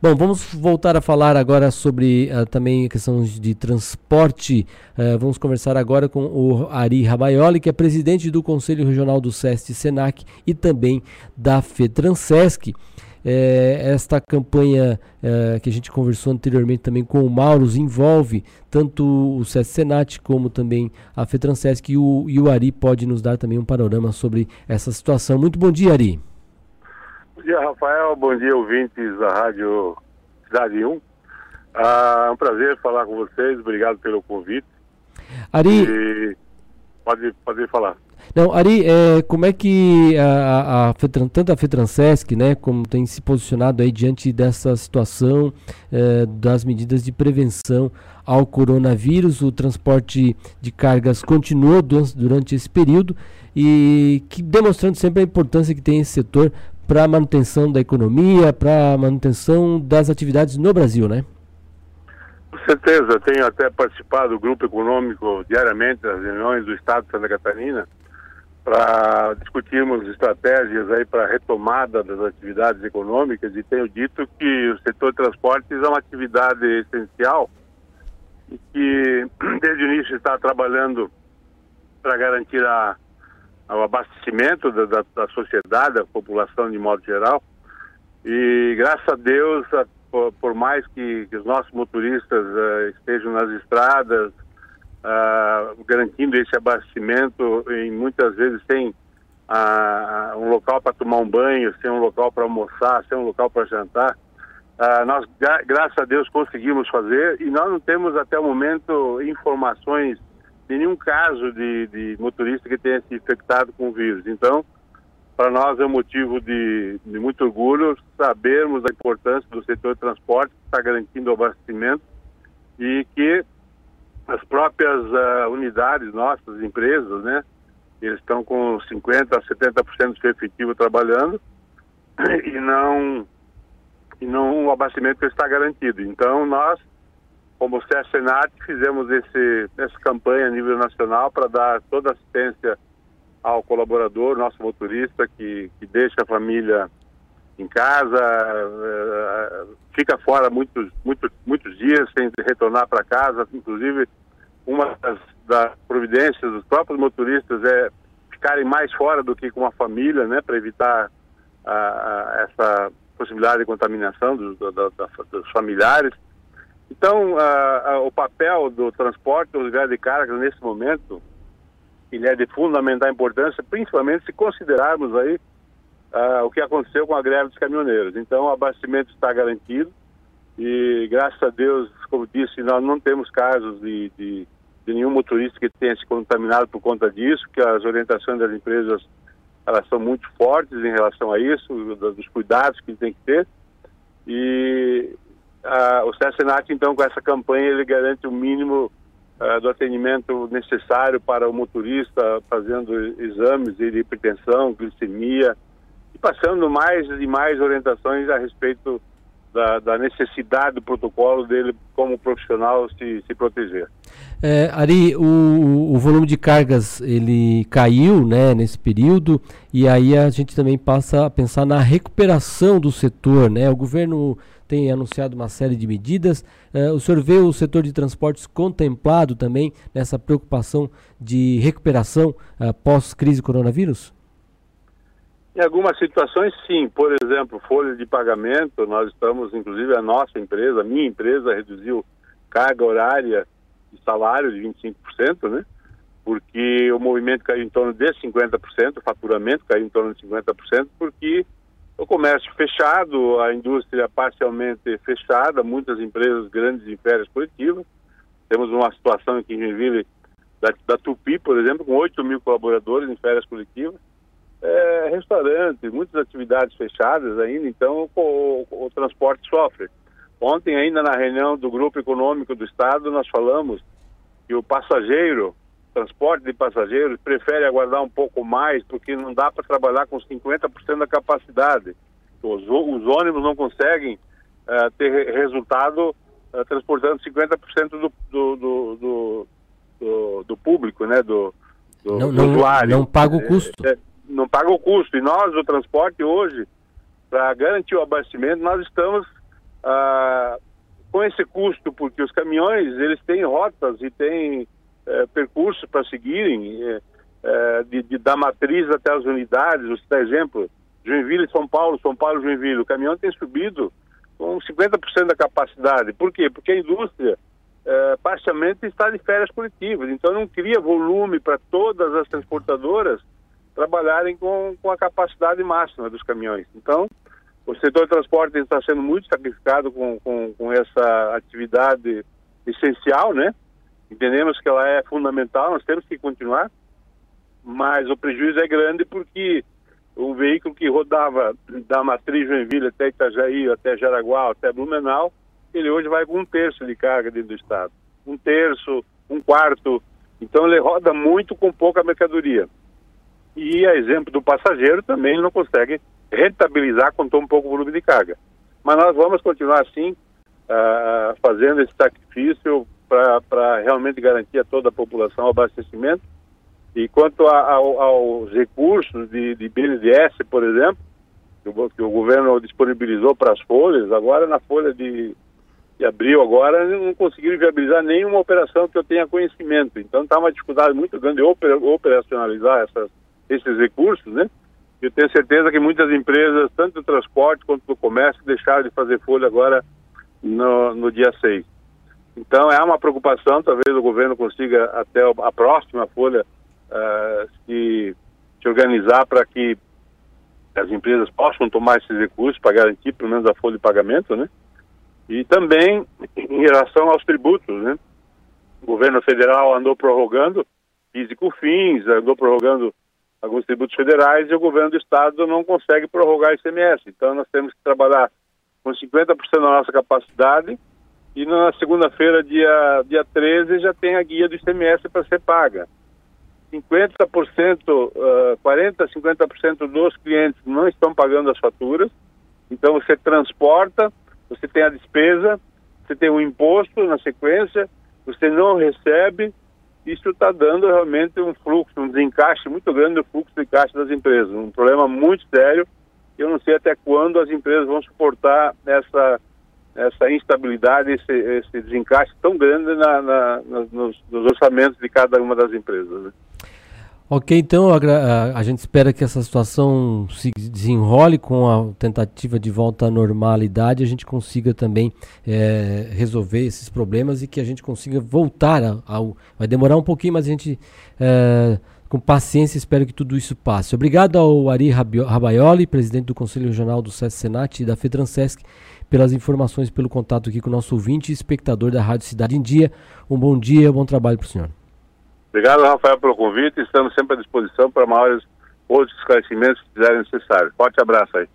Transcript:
Bom, vamos voltar a falar agora sobre uh, também a questão de transporte. Uh, vamos conversar agora com o Ari Rabaioli, que é presidente do Conselho Regional do SEST Senac e também da FETRANSESC. É, esta campanha é, que a gente conversou anteriormente também com o Mauros envolve tanto o SESC Senat como também a FETRANSESC e o, e o Ari pode nos dar também um panorama sobre essa situação. Muito bom dia, Ari. Bom dia, Rafael. Bom dia, ouvintes da Rádio Cidade 1. Ah, é um prazer falar com vocês. Obrigado pelo convite. Ari. E... Pode, pode falar. Não, Ari, é, como é que a, a, Fetran, tanto a Fetransesc, né, como tem se posicionado aí diante dessa situação é, das medidas de prevenção ao coronavírus? O transporte de cargas continuou durante esse período e que demonstrando sempre a importância que tem esse setor para a manutenção da economia, para a manutenção das atividades no Brasil, né? Com certeza, tenho até participado do grupo econômico diariamente das reuniões do Estado de Santa Catarina para discutirmos estratégias aí para retomada das atividades econômicas e tenho dito que o setor de transportes é uma atividade essencial e que desde o início está trabalhando para garantir a ao abastecimento da, da, da, sociedade, da população de modo geral. E graças a Deus, a, por, por, mais que, que, os nossos motoristas uh, estejam nas estradas, uh, garantindo esse abastecimento, e muitas vezes sem uh, um local para tomar um banho, sem um local para almoçar, sem um local para jantar, nós, gra graças a Deus, conseguimos fazer e nós não temos até o momento informações nenhum caso de, de motorista que tenha se infectado com o vírus. Então, para nós é um motivo de, de, muito orgulho sabermos a importância do setor de transporte, que está garantindo o abastecimento e que as próprias uh, unidades nossas, empresas, né, eles estão com 50% a 70% do seu efetivo trabalhando e não, e não o abastecimento está garantido. Então, nós como o Senat, fizemos esse, essa campanha a nível nacional para dar toda assistência ao colaborador, nosso motorista, que, que deixa a família em casa, uh, fica fora muitos, muitos, muitos dias sem retornar para casa. Inclusive, uma das, das, providências dos próprios motoristas é ficarem mais fora do que com a família, né, para evitar uh, essa possibilidade de contaminação dos, dos familiares. Então, o papel do transporte rodoviário de cargas nesse momento, ele é de fundamental importância, principalmente se considerarmos aí o que aconteceu com a greve dos caminhoneiros. Então, o abastecimento está garantido e, graças a Deus, como disse, nós não temos casos de, de, de nenhum motorista que tenha se contaminado por conta disso, que as orientações das empresas elas são muito fortes em relação a isso, dos cuidados que tem que ter. E Uh, o SESCENAT, então, com essa campanha, ele garante o mínimo uh, do atendimento necessário para o motorista, fazendo exames de hipertensão, glicemia, e passando mais e mais orientações a respeito da, da, necessidade do protocolo dele como profissional se, se proteger. É, Ari, o, o, volume de cargas ele caiu né, nesse período e aí a gente também passa a pensar na recuperação do setor. Né? O governo tem anunciado uma série de medidas. É, o senhor vê o setor de transportes contemplado também nessa preocupação de recuperação uh, pós-crise coronavírus? Em algumas situações, sim. Por exemplo, folha de pagamento, nós estamos, inclusive a nossa empresa, a minha empresa, reduziu carga horária de salário de 25%, né? Porque o movimento caiu em torno de 50%, o faturamento caiu em torno de 50%, porque o comércio fechado, a indústria parcialmente fechada, muitas empresas grandes em férias coletivas. Temos uma situação aqui em Joinville, da, da Tupi, por exemplo, com 8 mil colaboradores em férias coletivas é, restaurantes, muitas atividades fechadas ainda, então o, o, o, transporte sofre. Ontem, ainda na reunião do Grupo Econômico do Estado, nós falamos que o passageiro, transporte de passageiros, prefere aguardar um pouco mais, porque não dá para trabalhar com 50% da capacidade. Os, os, ônibus não conseguem uh, ter resultado uh, transportando 50% do, do, do, do, do, público, né, do, do, não, não, usuário. Não paga o custo. É, é, não paga o custo. E nós, o transporte, hoje, para garantir o abastecimento, nós estamos ah, com esse custo, porque os caminhões eles têm rotas e têm é, percursos para seguirem, é, é, de, de, da matriz até as unidades, por exemplo, Joinville e São Paulo, São Paulo e Joinville, o caminhão tem subido com 50% da capacidade. Por quê? Porque a indústria é, parcialmente está de férias coletivas, então não cria volume para todas as transportadoras trabalharem com, com a capacidade máxima dos caminhões. Então, o setor de transporte está sendo muito sacrificado com, com, com essa atividade essencial, né? Entendemos que ela é fundamental, nós temos que continuar, mas o prejuízo é grande porque um veículo que rodava da matriz Joinville até Itajaí, até Jaraguá, até Blumenau, ele hoje vai com um terço de carga dentro do estado. Um terço, um quarto. Então ele roda muito com pouca mercadoria. E a exemplo do passageiro também não consegue rentabilizar com tão pouco volume de carga. Mas nós vamos continuar assim, uh, fazendo esse sacrifício para realmente garantir a toda a população o abastecimento. E quanto a, ao, aos recursos de, de BNDES, por exemplo, que o, que o governo disponibilizou para as folhas, agora na folha de, de abril, agora não conseguiram viabilizar nenhuma operação que eu tenha conhecimento. Então está uma dificuldade muito grande de oper, operacionalizar essas, esses recursos, né? Eu tenho certeza que muitas empresas, tanto do transporte quanto do comércio, deixaram de fazer folha agora no, no dia 6. Então é uma preocupação, talvez o governo consiga até a próxima folha uh, se, se organizar para que as empresas possam tomar esses recursos para garantir pelo menos a folha de pagamento, né? E também em relação aos tributos, né? O governo federal andou prorrogando físico fins, andou prorrogando alguns tributos federais e o governo do estado não consegue prorrogar ICMS. Então nós temos que trabalhar com 50% da nossa capacidade e na segunda-feira, dia, dia 13, já tem a guia do ICMS para ser paga. 50%, uh, 40%, 50% dos clientes não estão pagando as faturas, então você transporta, você tem a despesa, você tem o imposto na sequência, você não recebe, isso está dando realmente um fluxo, um desencaixe muito grande do fluxo de caixa das empresas, um problema muito sério. Eu não sei até quando as empresas vão suportar essa essa instabilidade, esse, esse desencaixe tão grande na, na, nos, nos, orçamentos de cada uma das empresas. Né? Ok, então a, a, gente espera que essa situação se desenrole com a tentativa de volta à normalidade, a gente consiga também é, resolver esses problemas e que a gente consiga voltar ao. Vai demorar um pouquinho, mas a gente, é, com paciência, espero que tudo isso passe. Obrigado ao Ari Rabaioli, presidente do Conselho Regional do SES Senat e da FETRANSESC pelas informações, pelo contato aqui com o nosso ouvinte e espectador da Rádio Cidade em Dia. Um bom dia, bom trabalho para o senhor. Obrigado, Rafael, pelo convite. Estamos sempre à disposição para maiores outros esclarecimentos que fizerem necessário. Forte abraço aí.